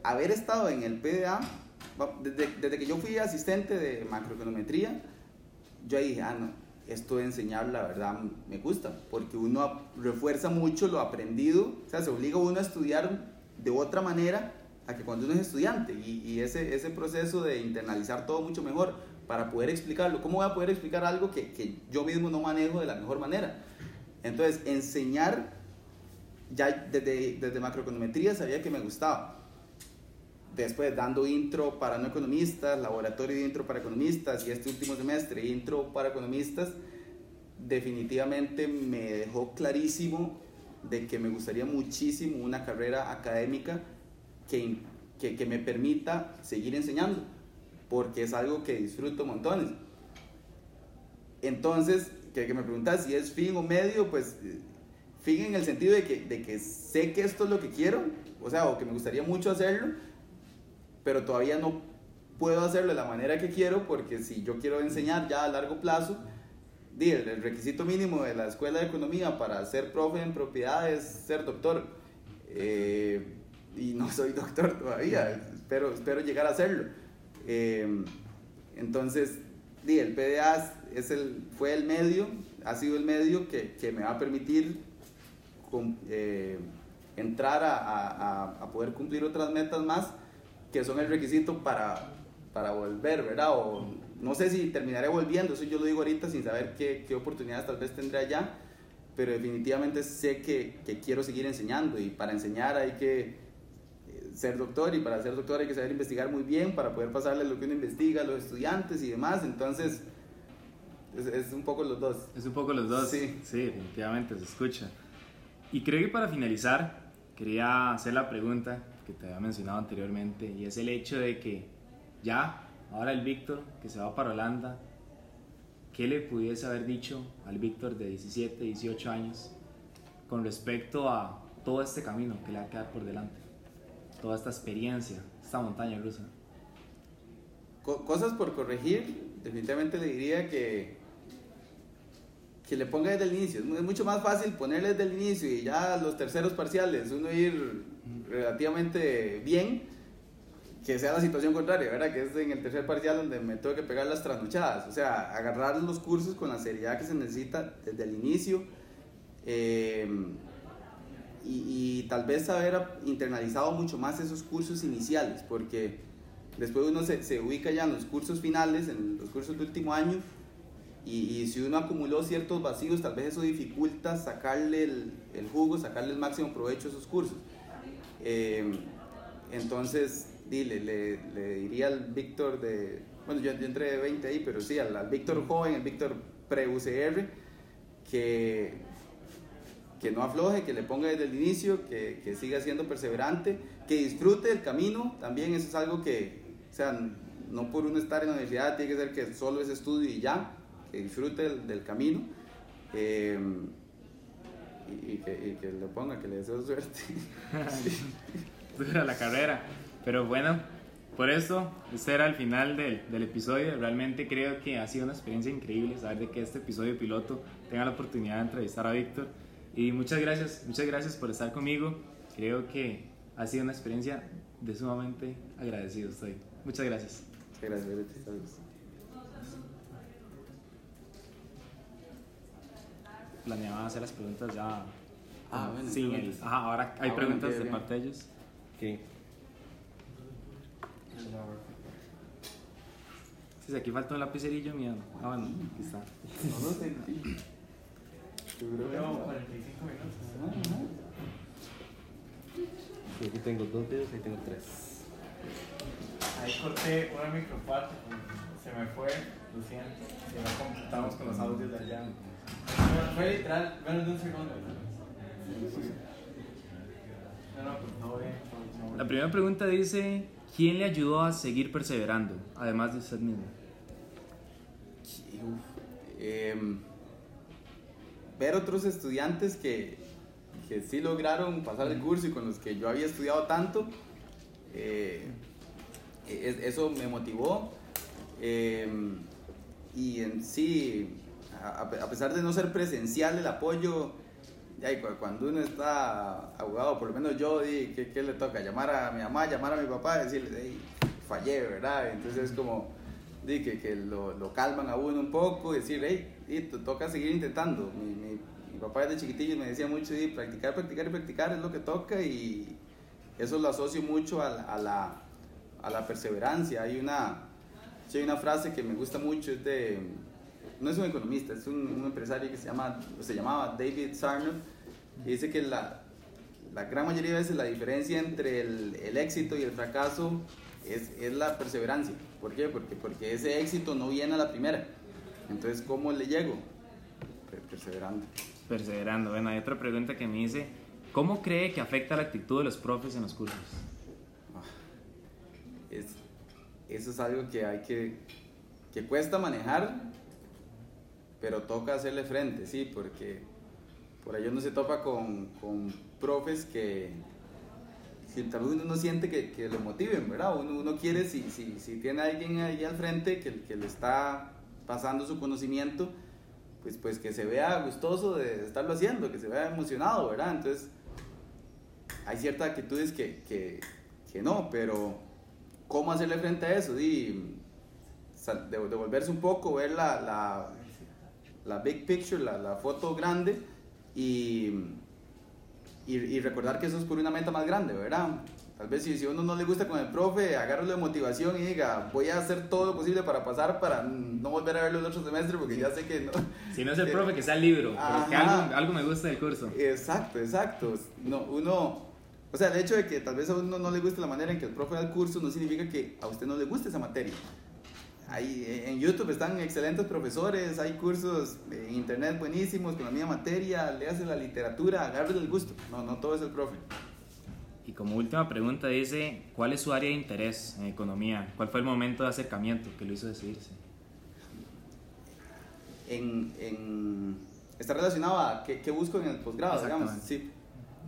haber estado en el PDA, desde, desde, que yo fui asistente de macroeconometría, yo ahí dije, ah, no, esto de enseñar la verdad me gusta, porque uno refuerza mucho lo aprendido, o sea, se obliga uno a estudiar de otra manera a que cuando uno es estudiante y, y ese, ese proceso de internalizar todo mucho mejor para poder explicarlo. ¿Cómo voy a poder explicar algo que, que yo mismo no manejo de la mejor manera? Entonces, enseñar, ya desde, desde macroeconometría sabía que me gustaba. Después, dando intro para no economistas, laboratorio de intro para economistas y este último semestre, intro para economistas, definitivamente me dejó clarísimo de que me gustaría muchísimo una carrera académica que, que, que me permita seguir enseñando porque es algo que disfruto montones. Entonces, que, que me preguntas si es fin o medio, pues fin en el sentido de que, de que sé que esto es lo que quiero, o sea, o que me gustaría mucho hacerlo, pero todavía no puedo hacerlo de la manera que quiero, porque si yo quiero enseñar ya a largo plazo, el requisito mínimo de la escuela de economía para ser profe en propiedad es ser doctor. Eh, y no soy [laughs] doctor todavía, espero, espero llegar a serlo. Eh, entonces, el PDA es el, fue el medio, ha sido el medio que, que me va a permitir eh, entrar a, a, a, poder cumplir otras metas más que son el requisito para, para volver, ¿verdad? O no sé si terminaré volviendo, eso yo lo digo ahorita sin saber qué, qué oportunidades tal vez tendré allá, pero definitivamente sé que, que quiero seguir enseñando y para enseñar hay que ser doctor y para ser doctor hay que saber investigar muy bien para poder pasarle lo que uno investiga a los estudiantes y demás. Entonces, es, es, un poco los dos. Es un poco los dos. Sí. Sí, definitivamente se escucha. Y creo que para finalizar, quería hacer la pregunta que te había mencionado anteriormente y es el hecho de que ya, ahora el Víctor que se va para Holanda, ¿qué le pudiese haber dicho al Víctor de 17, 18 años con respecto a todo este camino que le va a quedar por delante? toda esta experiencia, esta montaña rusa? Cosas por corregir, definitivamente le diría que, que le ponga desde el inicio. Es mucho más fácil ponerle desde el inicio y ya los terceros parciales, uno ir relativamente bien, que sea la situación contraria, ¿verdad? Que es en el tercer parcial donde me tengo que pegar las trasnochadas. O sea, agarrar los cursos con la seriedad que se necesita desde el inicio. Eh, y, tal vez haber internalizado mucho más esos cursos iniciales, porque después uno se, se ubica ya en los cursos finales, en los cursos de último año, y, y, si uno acumuló ciertos vacíos, tal vez eso dificulta sacarle el, el jugo, sacarle el máximo provecho a esos cursos. Eh, entonces, dile, le, le, diría al Víctor de, bueno, yo, yo, entré de 20 ahí, pero sí, al, al Víctor joven, el Víctor pre-UCR, que que no afloje, que le ponga desde el inicio, que, que, siga siendo perseverante, que disfrute el camino, también eso es algo que, o sea, no por uno estar en la universidad tiene que ser que solo es estudio y ya, que disfrute del, del camino eh, y, y, que, y, que, lo ponga, que le deseo suerte. [laughs] Dura la carrera, pero bueno, por eso, este era el final del, del, episodio. Realmente creo que ha sido una experiencia increíble saber de que este episodio piloto tenga la oportunidad de entrevistar a Víctor y muchas gracias, muchas gracias por estar conmigo. Creo que ha sido una experiencia de sumamente agradecido estoy. Muchas gracias. Gracias, Planeaba hacer las preguntas ya Ah, bueno, el, preguntas. ajá, ahora hay Ah, preguntas de parte de ellos. ¿Qué? Sí, sí, aquí falta un lapicerillo mío. Ah, bueno, aquí está. No lo sentí. Seguro que no. 45 minutos. Sí, aquí tengo dos videos, ahí tengo tres. Ahí corté una microparte, se me fue, lo siento. Si no completamos con los audios de allá. Fue- literal, menos de un segundo. Pues. La primera pregunta dice, ¿quién le ayudó a seguir perseverando, además de usted mismo? Uf, em, ver otros estudiantes que, que sí lograron pasar el curso y con los que yo había estudiado tanto, eh, es- eso me motivó. Em, y en sí, a, pesar de no ser presencial el apoyo, y cu- cuando uno está abogado, por lo menos yo, ¿qué, qué le toca? Llamar a mi mamá, llamar a mi papá, decirle, "Ey, fallé, ¿verdad? Entonces es como que, que lo, lo calman a uno un poco, decir, hey, te toca seguir intentando. Mi, mi, mi papá desde chiquitillo me decía mucho, di, practicar, practicar y practicar es lo que toca y eso lo asocio mucho a, la- a la, a la perseverancia. Hay una, hay una frase que me gusta mucho, es de, no es un economista, es un, un empresario que se, llama, se llamaba David Sarnoff, y dice que la, la gran mayoría de veces la diferencia entre el, el éxito y el fracaso es, es la perseverancia. ¿Por qué? Porque, porque ese éxito no viene a la primera. Entonces, ¿cómo le llego? Per- Perseverando. Perseverando. Bueno, hay otra pregunta que me dice, ¿cómo cree que afecta la actitud de los profes en los cursos? Es, eso es algo que hay que, que cuesta manejar, pero toca hacerle frente, sí, porque por ahí uno se topa con, con profes que, que tal vez uno no siente que, que lo motiven, ¿verdad? Uno, quiere, si, si, si tiene alguien ahí al frente que, que le está pasando su conocimiento, pues, pues que se vea gustoso de estarlo haciendo, que se vea emocionado, ¿verdad? Entonces, hay ciertas actitudes que, que, que no, pero ¿cómo hacerle frente a eso? De- devolverse un poco, ver la, la big picture, la, la foto grande y, y, y recordar que eso es por una meta más grande, ¿verdad? Tal vez si, si uno no le gusta con el profe, agárralo de motivación y diga, voy a hacer todo lo posible para pasar, para no volver a verlo el otro semestre, porque ya sé que no. Si no es el Eh, profe, que sea el libro, pero que algo, algo me gusta del curso. Exacto, exacto. No, uno, o sea, el hecho de que tal vez a uno no le guste la manera en que el profe da el curso no significa que a usted no le guste esa materia. Hay, eh, en YouTube están excelentes profesores, hay cursos en internet buenísimos con la misma materia, léase la literatura, agárrele el gusto. No, no todo es el profe. Y como última pregunta dice, ¿cuál es su área de interés en economía? ¿Cuál fue el momento de acercamiento que lo hizo decidirse? En, en- está relacionado a qué, qué busco en el posgrado, digamos. Sí.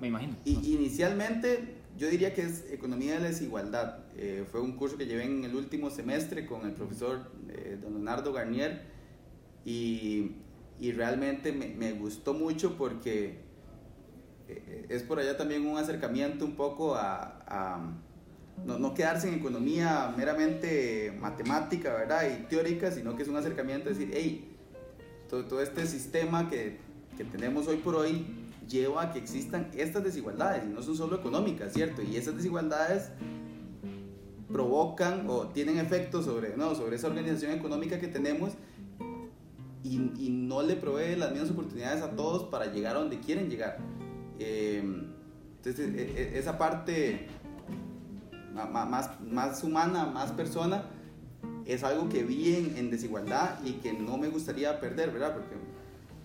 Me imagino. Y, inicialmente yo diría que es Economía de la Desigualdad. Eh, fue un curso que llevé en el último semestre con el profesor eh, don Leonardo Garnier y, y realmente me, me gustó mucho porque eh, es por allá también un acercamiento un poco a, a no, no quedarse en economía meramente matemática ¿verdad? y teórica, sino que es un acercamiento a decir, hey, todo, todo este sistema que, que tenemos hoy por hoy lleva a que existan estas desigualdades y no son solo económicas, ¿cierto? Y esas desigualdades provocan o tienen efectos sobre, no, sobre esa organización económica que tenemos y, no le provee las mismas oportunidades a todos para llegar a donde quieren llegar. Eh, entonces, e- e- esa parte más, más humana, más persona, es algo que vi en, en desigualdad y que no me gustaría perder, ¿verdad? Porque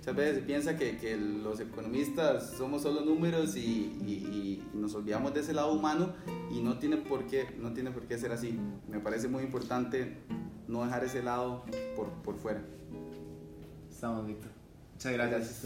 muchas veces se piensa que, que los economistas somos solo números y, y- nos olvidamos de ese lado humano y no tiene, por qué, no tiene por qué ser así. Me parece muy importante no dejar ese lado por, por fuera. Estamos, Víctor. Muchas gracias. Gracias.